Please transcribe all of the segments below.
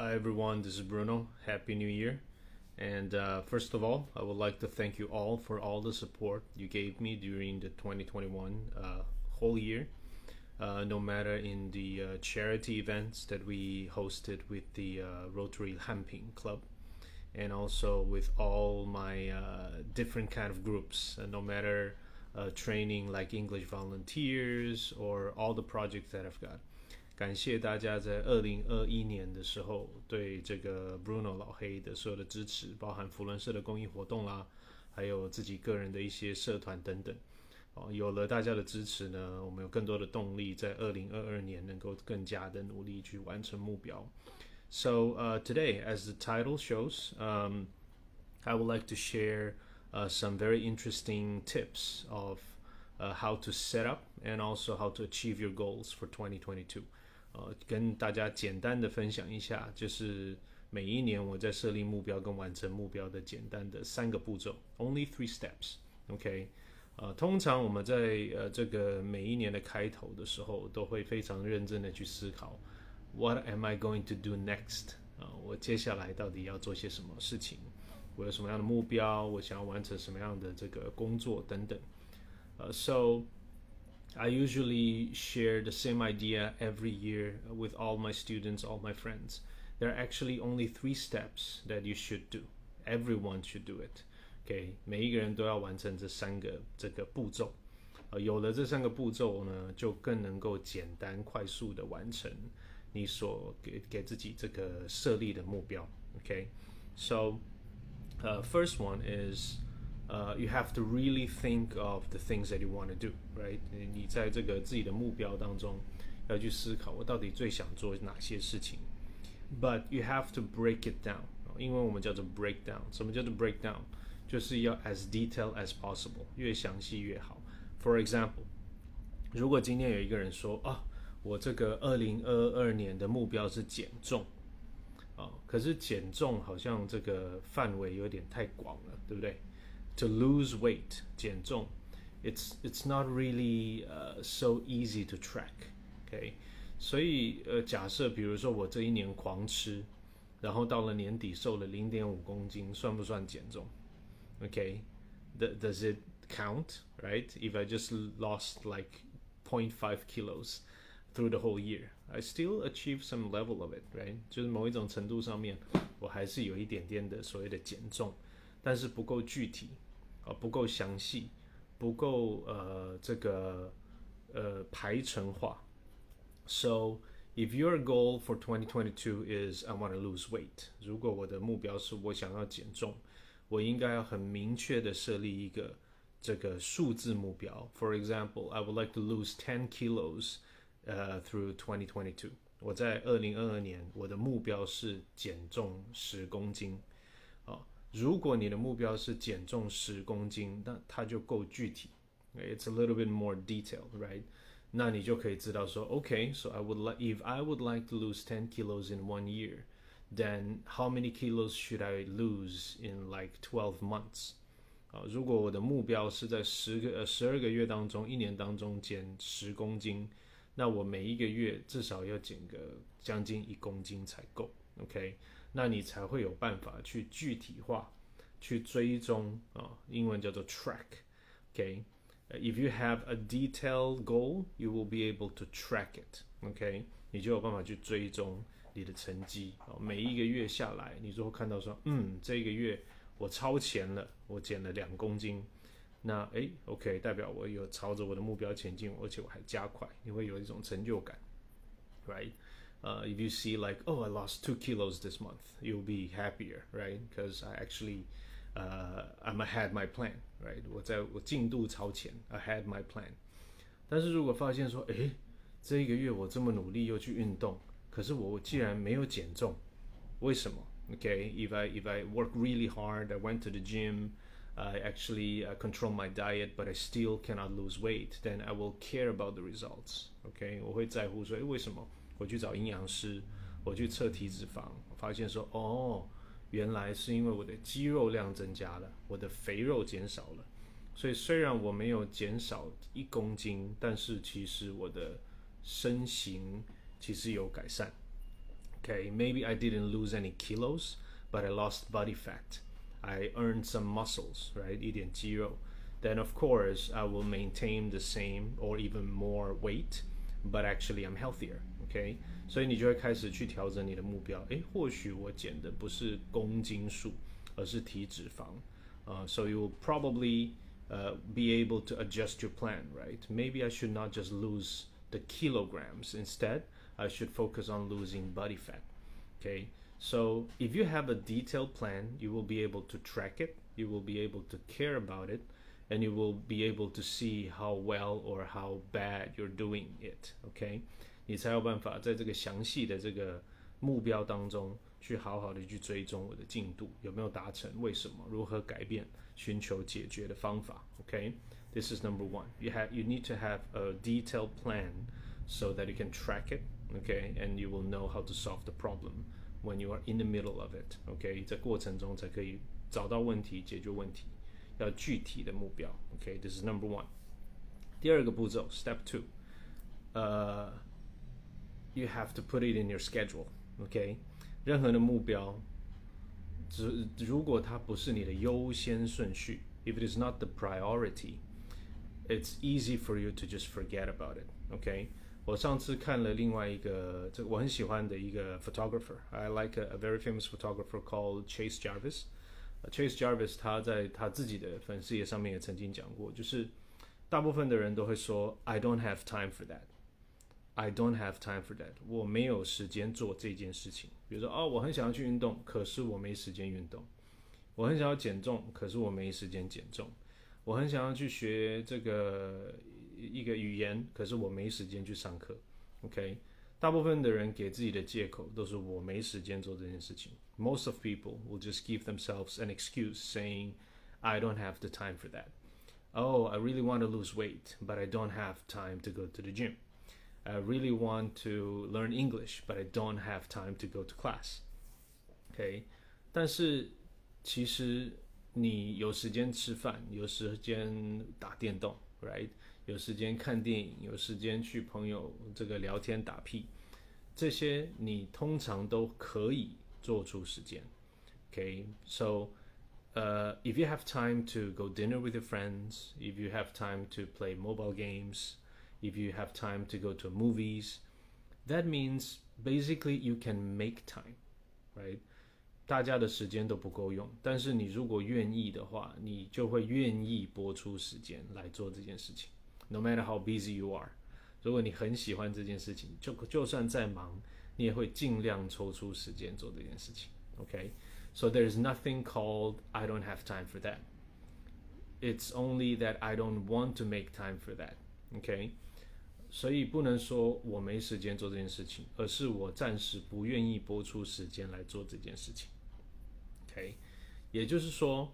Hi everyone, this is Bruno. Happy New Year. And uh, first of all, I would like to thank you all for all the support you gave me during the 2021 uh, whole year. Uh, no matter in the uh, charity events that we hosted with the uh, Rotary Hanping Club, and also with all my uh, different kind of groups. no matter training like English volunteers or all the projects that I've got. 感谢大家在二零二一年的时候对这个 Bruno 老黑的所有的支持，包含扶轮社的公益活动啦，还有自己个人的一些社团等等。哦，有了大家的支持呢，我们有更多的动力在二零二二年能够更加的努力去完成目标。So uh, today, as the title shows, um, I would like to share uh, some very interesting tips of uh, how to set up and also how to achieve your goals for 2022. 呃，跟大家简单的分享一下，就是每一年我在设立目标跟完成目标的简单的三个步骤，only three steps，OK？呃，通常我们在呃这个每一年的开头的时候，都会非常认真的去思考，What am I going to do next？啊，我接下来到底要做些什么事情？我有什么样的目标？我想要完成什么样的这个工作等等？呃，so。I usually share the same idea every year with all my students, all my friends. There are actually only three steps that you should do. Everyone should do it. OK，每一个人都要完成这三个这个步骤。呃，有了这三个步骤呢，就更能够简单快速的完成你所给给自己这个设立的目标。OK，so、uh, first one is 呃 you have to really think of the things that you want to do, right? 你在这个自己的目标当中要去思考，我到底最想做哪些事情。But you have to break it down，因为我们叫做 breakdown。什么叫做 breakdown？就是要 as detail as possible，越详细越好。For example，如果今天有一个人说啊，我这个二零二二年的目标是减重，啊，可是减重好像这个范围有点太广了，对不对 ？to lose weight 减重 it's it's not really uh, so easy to track okay 所以呃假设比如说我这一年狂吃然后到了年底瘦了零点五公斤算不算减重 okay does it count right if I just lost like 0.5 kilos through the whole year I still achieve some level of it right 就是某一种程度上面我还是有一点点的所谓的减重但是不够具体 呃不够详细，不够呃这个呃排程化。So if your goal for 2022 is I want to lose weight，如果我的目标是我想要减重，我应该要很明确的设立一个这个数字目标。For example, I would like to lose 10 kilos 呃 through 2022。我在二零二二年我的目标是减重十公斤。 如果你的目标是减重十公斤，那它就够具体。It's a little bit more detailed, right? 那你就可以知道说，Okay, so I would like if I would like to lose ten kilos in one year, then how many kilos should I lose in like twelve months? 啊，如果我的目标是在十个呃十二个月当中，一年当中减十公斤，那我每一个月至少要减个将近一公斤才够。OK。那你才会有办法去具体化、去追踪啊，英文叫做 track。OK，if you have a detailed goal, you will be able to track it。OK，你就有办法去追踪你的成绩啊。每一个月下来，你就会看到说，嗯，这个月我超前了，我减了两公斤。那诶 o k 代表我有朝着我的目标前进，而且我还加快，你会有一种成就感，right？，right？uh, if you see like oh i lost two kilos this month you'll be happier right because i actually uh, i'm ahead my plan right 我在我进度超前 i had my plan 但是如果发现说诶这一个月我这么努力又去运动可是我既然没有减重为什么 okay if i if i work really hard i went to the gym I actually uh, control my diet, but I still cannot lose weight. Then I will care about the results. Okay，我会在乎说，诶，为什么 我去找营养师，我去测体脂肪，发现说哦，原来是因为我的肌肉量增加了，我的肥肉减少了。所以虽然我没有减少一公斤，但是其实我的身形其实有改善。 Okay, maybe I didn't lose any kilos, but I lost body fat. I earned some muscles, right? 一点肌肉. Then of course I will maintain the same or even more weight, but actually I'm healthier. OK，所以你就会开始去调整你的目标。诶，或许我减的不是公斤数，而是体脂肪。uh, so you will probably uh, be able to adjust your plan, right? Maybe I should not just lose the kilograms. Instead, I should focus on losing body fat. Okay. So if you have a detailed plan, you will be able to track it. You will be able to care about it, and you will be able to see how well or how bad you're doing it. Okay. 你才有办法在这个详细的这个目标当中去好好的去追踪我的进度有没有达成，为什么，如何改变，寻求解决的方法。OK，this、okay? is number one. You have you need to have a detailed plan so that you can track it. Okay, and you will know how to solve the problem when you are in the middle of it. OK，在过程中才可以找到问题，解决问题，要具体的目标。OK，this、okay? is number one. 第二个步骤，Step two，呃、 uh,，you have to put it in your schedule. OK。任何的目标，只如果它不是你的优先顺序，if it is not the priority，it's easy for you to just forget about it. OK，我上次看了另外一个，这个我很喜欢的一个 photographer，I like a, a very famous photographer called Chase Jarvis. Chase Jarvis 他在他自己的粉丝页上面也曾经讲过，就是大部分的人都会说，I don't have time for that。 I don't have time for that。我没有时间做这件事情。比如说，哦，我很想要去运动，可是我没时间运动；我很想要减重，可是我没时间减重；我很想要去学这个一个语言，可是我没时间去上课。OK，大部分的人给自己的借口都是我没时间做这件事情。Most of people will just give themselves an excuse saying, "I don't have the time for that." Oh, I really want to lose weight, but I don't have time to go to the gym. I really want to learn English, but I don't have time to go to class. OK，但是其实你有时间吃饭，有时间打电动，right？有时间看电影，有时间去朋友这个聊天打屁，这些你通常都可以做出时间。OK，so、uh, if you have time to go dinner with your friends, if you have time to play mobile games if you have time to go to movies, that means basically you can make time, right? 大家的时间都不够用，但是你如果愿意的话，你就会愿意拨出时间来做这件事情。No matter how busy you are，如果你很喜欢这件事情，就就算再忙，你也会尽量抽出时间做这件事情。OK，so、okay? there is nothing called I don't have time for that. It's only that I don't want to make time for that. OK。 所以不能说我没时间做这件事情，而是我暂时不愿意播出时间来做这件事情。OK，也就是说，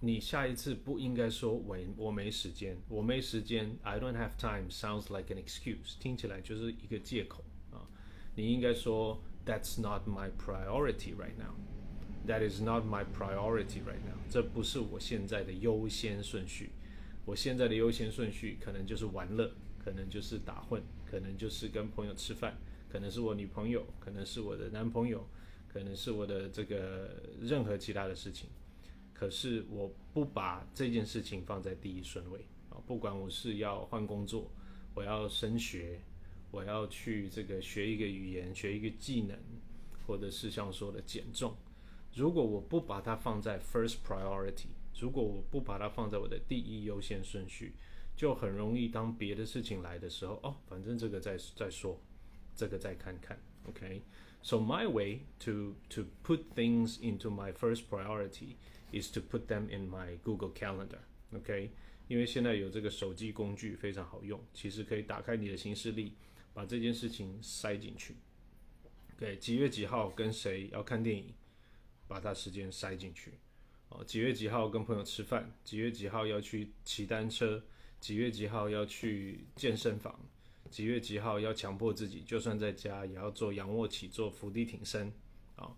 你下一次不应该说我我没时间，我没时间，I don't have time sounds like an excuse，听起来就是一个借口啊。你应该说 That's not my priority right now. That is not my priority right now. 这不是我现在的优先顺序。我现在的优先顺序可能就是玩乐。可能就是打混，可能就是跟朋友吃饭，可能是我女朋友，可能是我的男朋友，可能是我的这个任何其他的事情。可是我不把这件事情放在第一顺位啊！不管我是要换工作，我要升学，我要去这个学一个语言，学一个技能，或者是像说的减重，如果我不把它放在 first priority，如果我不把它放在我的第一优先顺序。就很容易当别的事情来的时候，哦，反正这个再再说，这个再看看，OK？So my way to to put things into my first priority is to put them in my Google Calendar，OK？因为现在有这个手机工具非常好用，其实可以打开你的行事历，把这件事情塞进去。OK？几月几号跟谁要看电影，把它时间塞进去。哦，几月几号跟朋友吃饭，几月几号要去骑单车。几月几号要去健身房？几月几号要强迫自己，就算在家也要做仰卧起坐、伏地挺身啊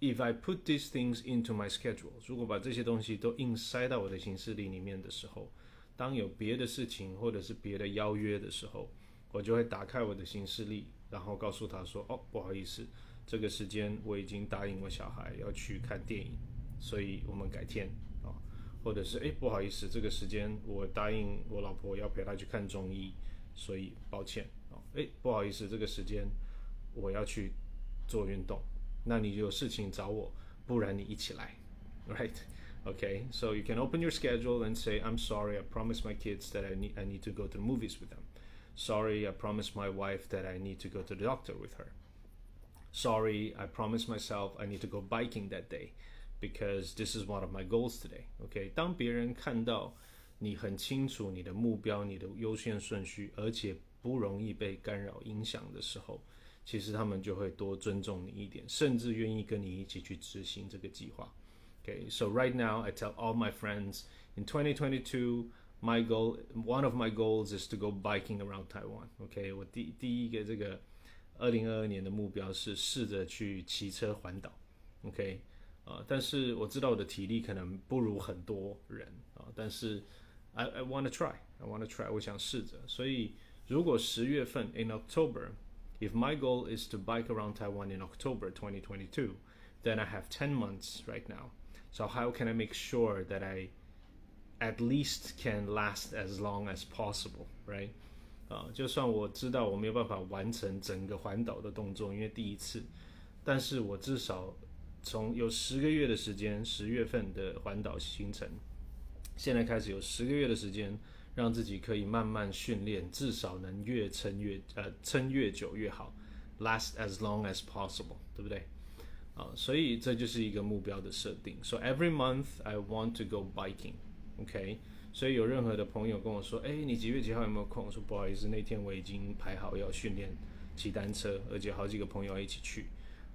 ？If I put these things into my schedule，如果把这些东西都硬塞到我的行事历里面的时候，当有别的事情或者是别的邀约的时候，我就会打开我的行事历，然后告诉他说：“哦，不好意思，这个时间我已经答应我小孩要去看电影，所以我们改天。”或者是“哎，不好意思，这个时间我答应我老婆要陪她去看中医，所以抱歉啊。”“哎，不好意思，这个时间我要去做运动，那你有事情找我，不然你一起来，right？” Okay, so you can open your schedule and say, "I'm sorry, I promised my kids that I need I need to go to the movies with them." Sorry, I promised my wife that I need to go to the doctor with her. Sorry, I promised myself I need to go biking that day because this is one of my goals today. Okay, 当别人看到你很清楚你的目标、你的优先顺序，而且不容易被干扰影响的时候，其实他们就会多尊重你一点，甚至愿意跟你一起去执行这个计划。Okay, so right now I tell all my friends in 2022, my goal, one of my goals is to go biking around Taiwan. OK，我第第一个这个二零二二年的目标是试着去骑车环岛。OK， 啊，但是我知道我的体力可能不如很多人啊，但是 I I want to try, I want to try，我想试着。所以如果十月份 in October, if my goal is to bike around Taiwan in October 2022, then I have 10 months right now so how can I make sure that I at least can last as long as possible, right? 啊，就算我知道我没有办法完成整个环岛的动作，因为第一次，但是我至少 从有十个月的时间，十月份的环岛行程，现在开始有十个月的时间，让自己可以慢慢训练，至少能越撑越呃撑越久越好，last as long as possible，对不对？啊，所以这就是一个目标的设定。So every month I want to go biking. OK，所以有任何的朋友跟我说，哎，你几月几号有没有空？我说不好意思，那天我已经排好要训练骑单车，而且好几个朋友一起去。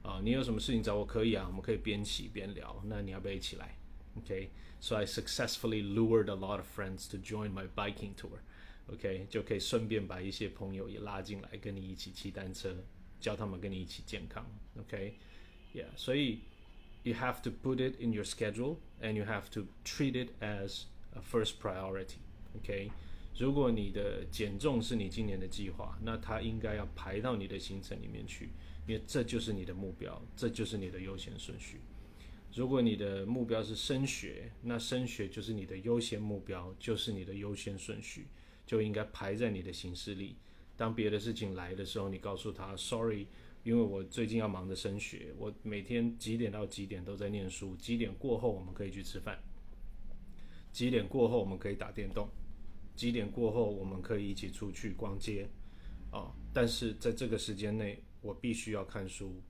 啊，你有什么事情找我可以啊，我们可以边骑边聊。那你要不要一起来？OK，so I successfully lured a lot of friends to join my biking tour. OK，就可以顺便把一些朋友也拉进来，跟你一起骑单车，教他们跟你一起健康。OK。Yeah, 所以 you have to put it in your schedule and you have to treat it as a first priority. OK，如果你的减重是你今年的计划，那它应该要排到你的行程里面去， 因为这就是你的目标，这就是你的优先顺序。如果你的目标是升学，那升学就是你的优先目标，就是你的优先顺序，就应该排在你的行事历。当别的事情来的时候，你告诉他，Sorry。因为我最近要忙着升学，我每天几点到几点都在念书，几点过后我们可以去吃饭，几点过后我们可以打电动，几点过后我们可以一起出去逛街，啊！但是在这个时间内，我必须要看书，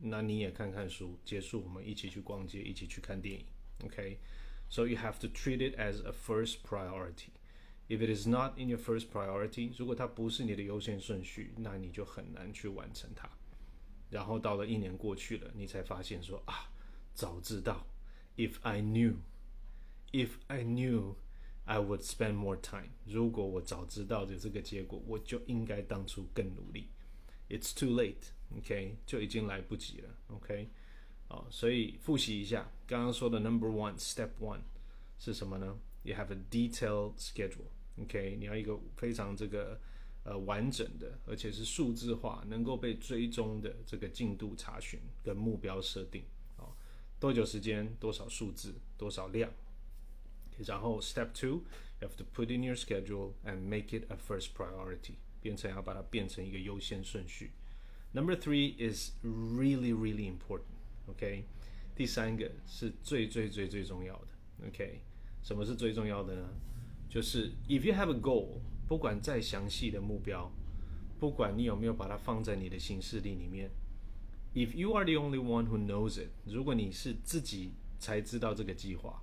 那你也看看书，结束我们一起去逛街，一起去看电影，OK？So you have to treat it as a first priority. If it is not in your first priority，如果它不是你的优先顺序，那你就很难去完成它。然后到了一年过去了，你才发现说啊，早知道，if I knew，if I knew，I would spend more time。如果我早知道的这个结果，我就应该当初更努力。 It's too late，OK，就已经来不及了，OK。好，所以复习一下刚刚说的 Number One，Step One 是什么呢？You have a detailed schedule，OK，你要一个非常这个。呃，完整的，而且是数字化，能够被追踪的这个进度查询跟目标设定啊，多久时间，多少数字，多少量。然后 Step two，you have to put in your schedule and make it a first priority， 变成要把它变成一个优先顺序。Number three is really really important，OK，第三个是最最最最重要的，OK，什么是最重要的呢？就是 if you have a goal。不管再详细的目标，不管你有没有把它放在你的行事历里面，If you are the only one who knows it，如果你是自己才知道这个计划，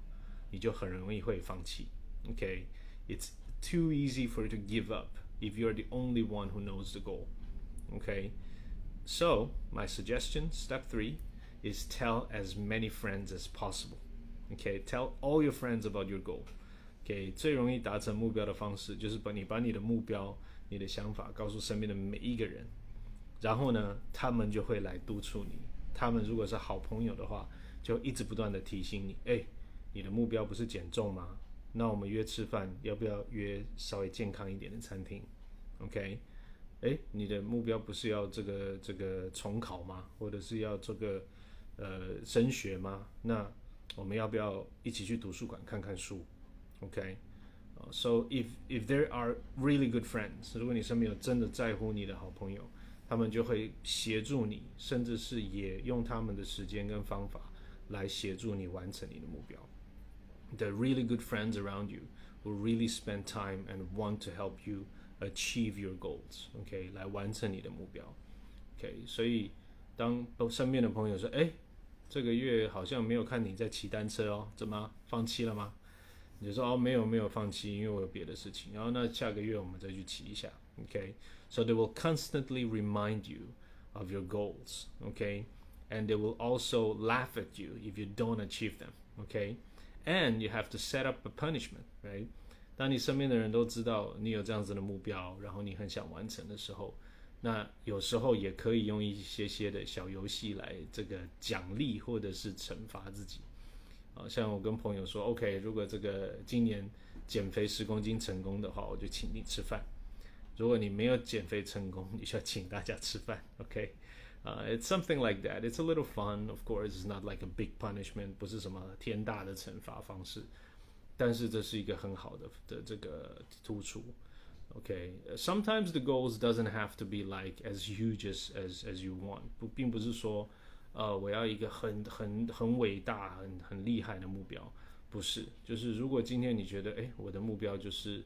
你就很容易会放弃。OK，It's too easy for you to give up if you are the only one who knows the goal. Okay, so my suggestion, step three, is tell as many friends as possible. Okay, tell all your friends about your goal. 给最容易达成目标的方式，就是把你把你的目标、你的想法告诉身边的每一个人，然后呢，他们就会来督促你。他们如果是好朋友的话，就一直不断的提醒你：，哎，你的目标不是减重吗？ 那我们约吃饭，要不要约稍微健康一点的餐厅？OK，诶，你的目标不是要这个这个重考吗？或者是要这个呃升学吗？那我们要不要一起去图书馆看看书？OK？，So if if there are really good friends，如果你身边有真的在乎你的好朋友，他们就会协助你，甚至是也用他们的时间跟方法来协助你完成你的目标。The really good friends around you will really spend time and want to help you achieve your goals. OK，来完成你的目标。OK，所以当身边的朋友说：“哎，这个月好像没有看你在骑单车哦，怎么放弃了吗？”你就说：“哦，没有没有放弃，因为我有别的事情。”然后那下个月我们再去骑一下。OK，so they will constantly remind you of your goals. OK，and they will also laugh at you if you don't achieve them. And you have to set up a punishment. Right？当你身边的人都知道你有这样子的目标，然后你很想完成的时候，那有时候也可以用一些些的小游戏来这个奖励或者是惩罚自己。啊，像我跟朋友说，OK，如果这个今年减肥十公斤成功的话，我就请你吃饭；如果你没有减肥成功，你就要请大家吃饭。OK，啊，It's something like that. It's a little fun, of course. It's not like a big punishment，不是什么天大的惩罚方式。但是这是一个很好的的这个突出。OK，sometimes the goals doesn't have to be like as huge as as as you want，不，并不是说，呃，我要一个很很很伟大、很很厉害的目标，不是。就是如果今天你觉得，哎，我的目标就是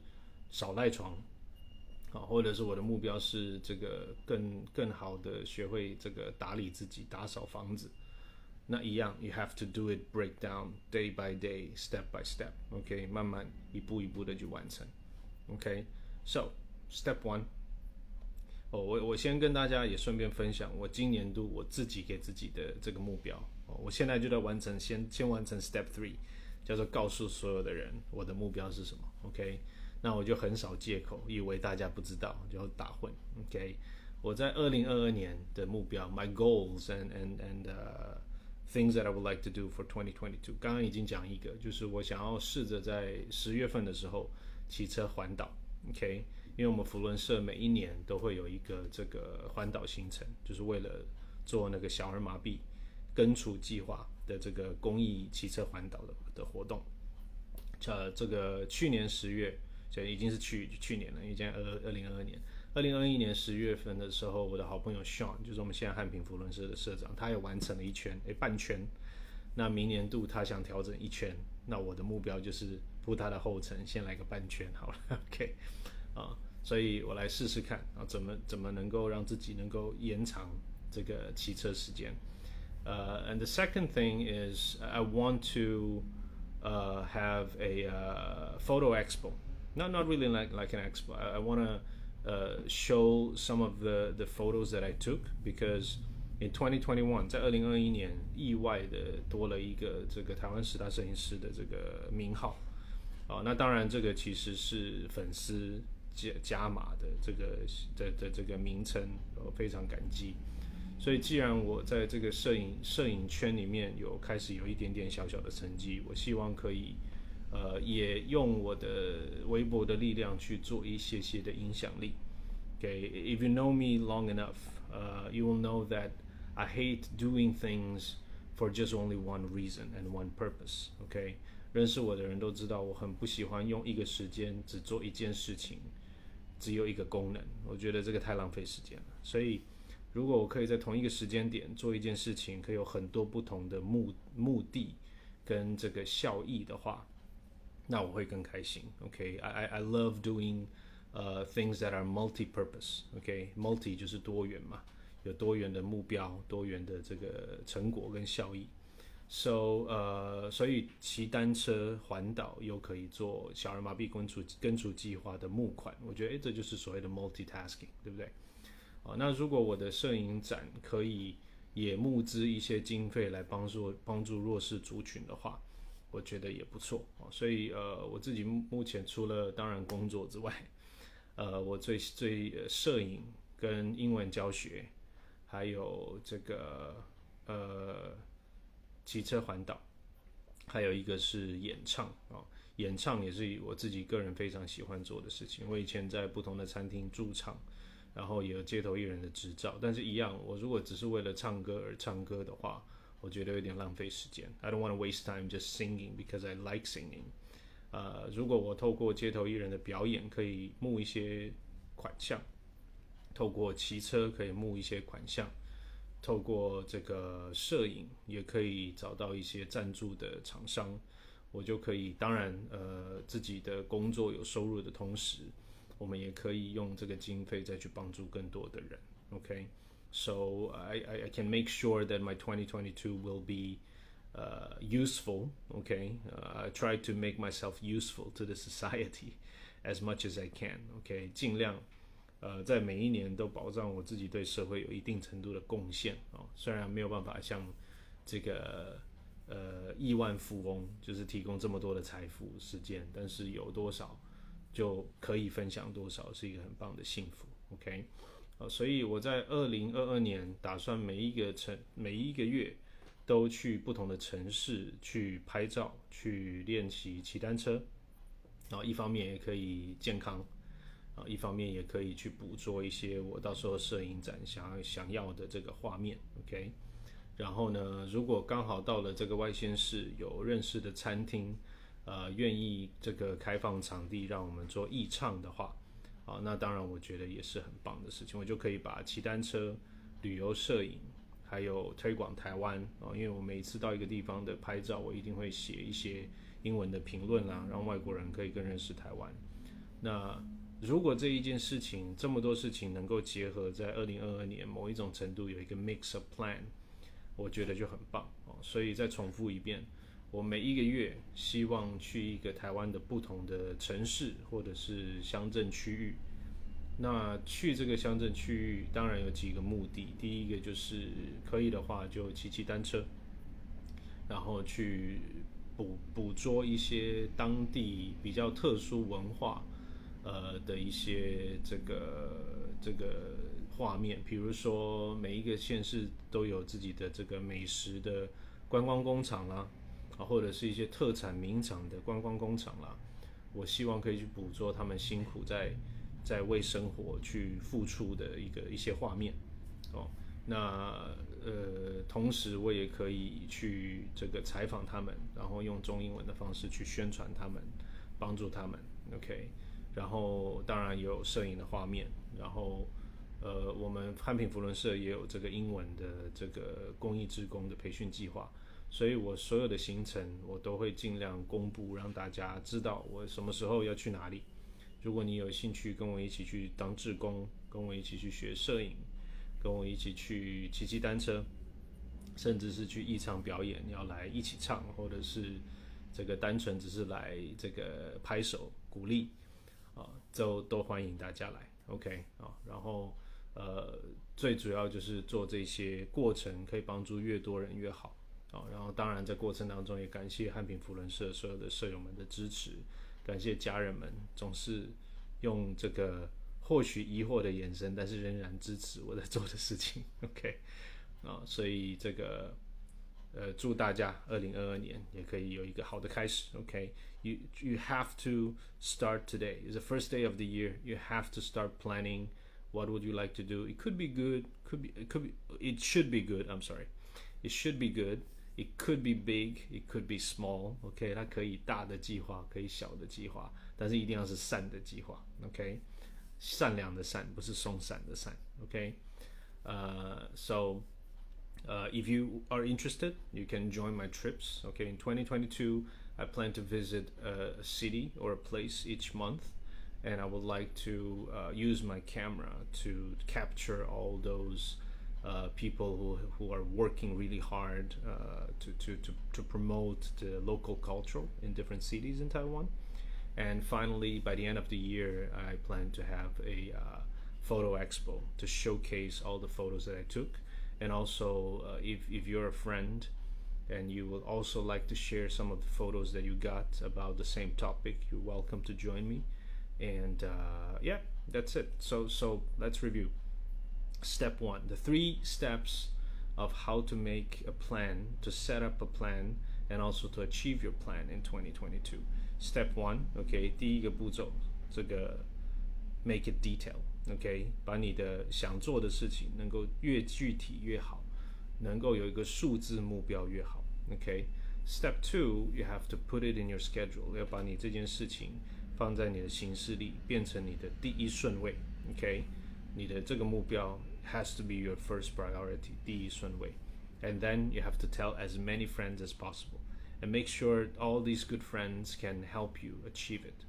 少赖床， 啊，或者是我的目标是这个更更好的学会这个打理自己、打扫房子。那一样，you have to do it break down day by day, step by step. OK，慢慢一步一步的去完成。OK，so step one。哦，我我先跟大家也顺便分享我今年度我自己给自己的这个目标。哦，我现在就在完成，先先完成 step three，叫做告诉所有的人我的目标是什么。OK，那我就很少借口，以为大家不知道就要打混。OK，我在二零二二年的目标，my goals and and and 呃。Things that I would like to do for 2022。刚刚已经讲一个，就是我想要试着在十月份的时候骑车环岛，OK？因为我们福伦社每一年都会有一个这个环岛行程，就是为了做那个小儿麻痹根除计划的这个公益骑车环岛的的活动。呃，这个去年十月就已经是去去年了，因为现在二二零二二年。二零二一年十月份的时候，我的好朋友 Sean，就是我们现在汉平福伦社的社长，他也完成了一圈，诶，半圈。那明年度他想调整一圈，那我的目标就是铺他的后尘，先来个半圈好了。OK，啊，所以我来试试看啊，怎么怎么能够让自己能够延长这个骑车时间。呃，and the second thing is I want to uh have a photo expo. Not not really like like an expo. I, I want to uh, show some of the the photos that I took because in 2021，在二零二一年意外的多了一个这个台湾十大摄影师的这个名号啊，那当然这个其实是粉丝加加码的这个的的这个名称，我非常感激。所以既然我在这个摄影摄影圈里面有开始有一点点小小的成绩，我希望可以。呃，也用我的微博的力量去做一些些的影响力。ok if you know me long enough, uh, you will know that I hate doing things for just only one reason and one purpose. OK，认识我的人都知道，我很不喜欢用一个时间只做一件事情，只有一个功能。我觉得这个太浪费时间了。所以，如果我可以在同一个时间点做一件事情，可以有很多不同的目目的跟这个效益的话。那我会更开心。OK，I I I love doing 呃 things that are multi-purpose。OK，multi 就是多元嘛，有多元的目标，多元的这个成果跟效益。So 呃，所以骑单车环岛又可以做小儿麻痹根除根除计划的募款，我觉得诶，这就是所谓的 multi-tasking，对不对？啊，那如果我的摄影展可以也募资一些经费来帮助帮助弱势族群的话。我觉得也不错哦，所以呃，我自己目前除了当然工作之外，呃，我最最摄影跟英文教学，还有这个呃骑车环岛，还有一个是演唱啊，演唱也是我自己个人非常喜欢做的事情。我以前在不同的餐厅驻唱，然后也有街头艺人的执照，但是一样，我如果只是为了唱歌而唱歌的话，我觉得有点浪费时间。I don't want to waste time just singing because I like singing。呃，如果我透过街头艺人的表演可以募一些款项，透过骑车可以募一些款项，透过这个摄影也可以找到一些赞助的厂商，我就可以，当然，呃，自己的工作有收入的同时。我们也可以用这个经费再去帮助更多的人。OK OK，so I I can make sure that my 2022 will be uh useful. Okay, uh, I try to make myself useful to the society as much as I can. OK，尽量呃在每一年都保障我自己对社会有一定程度的贡献哦。虽然没有办法像这个呃亿万富翁就是提供这么多的财富时间，但是有多少？就可以分享多少是一个很棒的幸福，OK， 呃，所以我在二零二二年打算每一个城每一个月都去不同的城市去拍照，去练习骑单车，然后一方面也可以健康，啊，一方面也可以去捕捉一些我到时候摄影展想要想要的这个画面，OK，然后呢，如果刚好到了这个外县市有认识的餐厅。呃，愿意这个开放场地让我们做义唱的话，啊，那当然我觉得也是很棒的事情。我就可以把骑单车、旅游摄影，还有推广台湾啊，因为我每次到一个地方的拍照，我一定会写一些英文的评论啦，让外国人可以更认识台湾。那如果这一件事情，这么多事情能够结合在二零二二年某一种程度有一个 mix of plan，我觉得就很棒哦。所以再重复一遍。我每一个月希望去一个台湾的不同的城市或者是乡镇区域。那去这个乡镇区域，当然有几个目的。第一个就是可以的话，就骑骑单车，然后去捕捕捉一些当地比较特殊文化，呃的一些这个这个画面。比如说，每一个县市都有自己的这个美食的观光工厂啦。啊或者是一些特产名厂的观光工厂啦，我希望可以去捕捉他们辛苦在在为生活去付出的一个一些画面，哦，那呃，同时我也可以去这个采访他们，然后用中英文的方式去宣传他们，帮助他们，OK，然后当然也有摄影的画面，然后呃，我们汉品福伦社也有这个英文的这个公益职工的培训计划。所以我所有的行程我都会尽量公布，让大家知道我什么时候要去哪里。如果你有兴趣跟我一起去当志工，跟我一起去学摄影，跟我一起去骑骑单车，甚至是去艺场表演，要来一起唱，或者是这个单纯只是来这个拍手鼓励啊，都都欢迎大家来。OK 啊，然后呃，最主要就是做这些过程，可以帮助越多人越好。哦，然后当然在过程当中也感谢汉平扶轮社所有的社友们的支持，感谢家人们总是用这个或许疑惑的眼神，但是仍然支持我在做的事情。OK，啊、哦，所以这个呃，祝大家二零二二年也可以有一个好的开始。OK，you、okay? you have to start today. It's the first day of the year. You have to start planning. What would you like to do? It could be good. Could be. It could be. It should be good. I'm sorry. It should be good. It could be big, it could be small. OK，它可以大的计划，可以小的计划，但是一定要是善的计划。OK，善良的善，不是松散的散。OK，呃、uh,，so uh, if you are interested, you can join my trips. Okay, in 2022, I plan to visit a city or a place each month, and I would like to uh, use my camera to capture all those uh, people who, who are working really hard uh, to, to, to, to promote the local culture in different cities in Taiwan. And finally, by the end of the year, I plan to have a uh, photo expo to showcase all the photos that I took. And also, uh, if, if you're a friend and you would also like to share some of the photos that you got about the same topic, you're welcome to join me. And uh, yeah, that's it. So, so let's review step one the three steps of how to make a plan to set up a plan and also to achieve your plan in 2022 step one okay 第一个步骤这个 make it detail OK，把你的想做的事情能够越具体越好，能够有一个数字目标越好。OK，Step two，you have to put it in your schedule，要把你这件事情放在你的行事历，变成你的第一顺位。OK，你的这个目标 has to be your first priority，第一顺位。And then you have to tell as many friends as possible and make sure all these good friends can help you achieve it.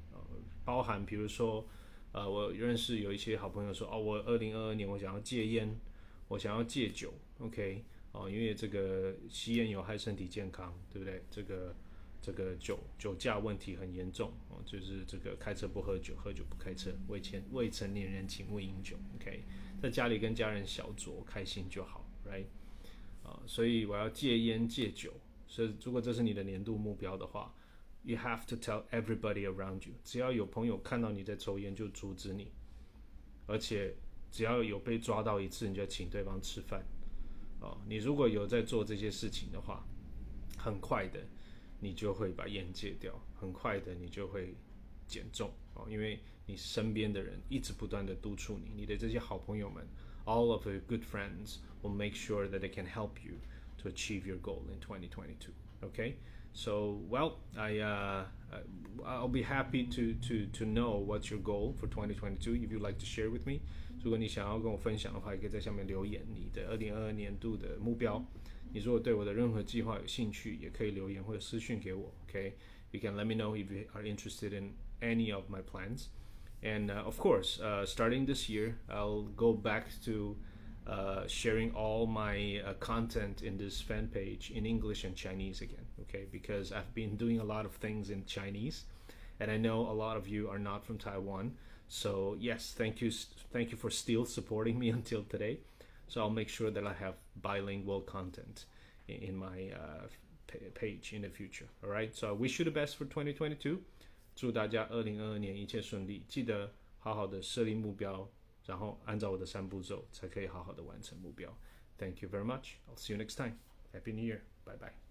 包含比如说，呃，我认识有一些好朋友说，哦，我二零二二年我想要戒烟，我想要戒酒，OK，哦，因为这个吸烟有害身体健康，对不对？这个 这个酒酒驾问题很严重哦，就是这个开车不喝酒，喝酒不开车，未成未成年人请勿饮酒，OK，在家里跟家人小酌，开心就好，Right？啊，所以我要戒烟戒酒，所以如果这是你的年度目标的话。You have to tell everybody around you。只要有朋友看到你在抽烟，就阻止你。而且只要有被抓到一次，你就请对方吃饭。哦，你如果有在做这些事情的话，很快的你就会把烟戒掉，很快的你就会减重哦，因为你身边的人一直不断的督促你，你的这些好朋友们，all of your good friends will make sure that they can help you to achieve your goal in 2022. Okay. So, well, I uh, I'll be happy to to to know what's your goal for 2022. If you'd like to share with me，如果你想要跟我分享的话，也可以在下面留言你的二零二二年度的目标。 你如果对我的任何计划有兴趣，也可以留言或者私讯给我。OK，you can let me know if you are interested in any of my plans. And uh, of course, uh, starting this year, I'll go back to uh, sharing all my uh, content in this fan page in English and Chinese again. Okay, because I've been doing a lot of things in Chinese, and I know a lot of you are not from Taiwan. So yes, thank you, thank you for still supporting me until today. So I'll make sure that I have bilingual content in, in my uh, page in the future. All right. So I wish you the best for 2022. 祝大家二零二二年一切顺利，记得好好的设立目标。然后按照我的三步骤，才可以好好的完成目标。Thank you very much. I'll see you next time. Happy New Year. Bye bye.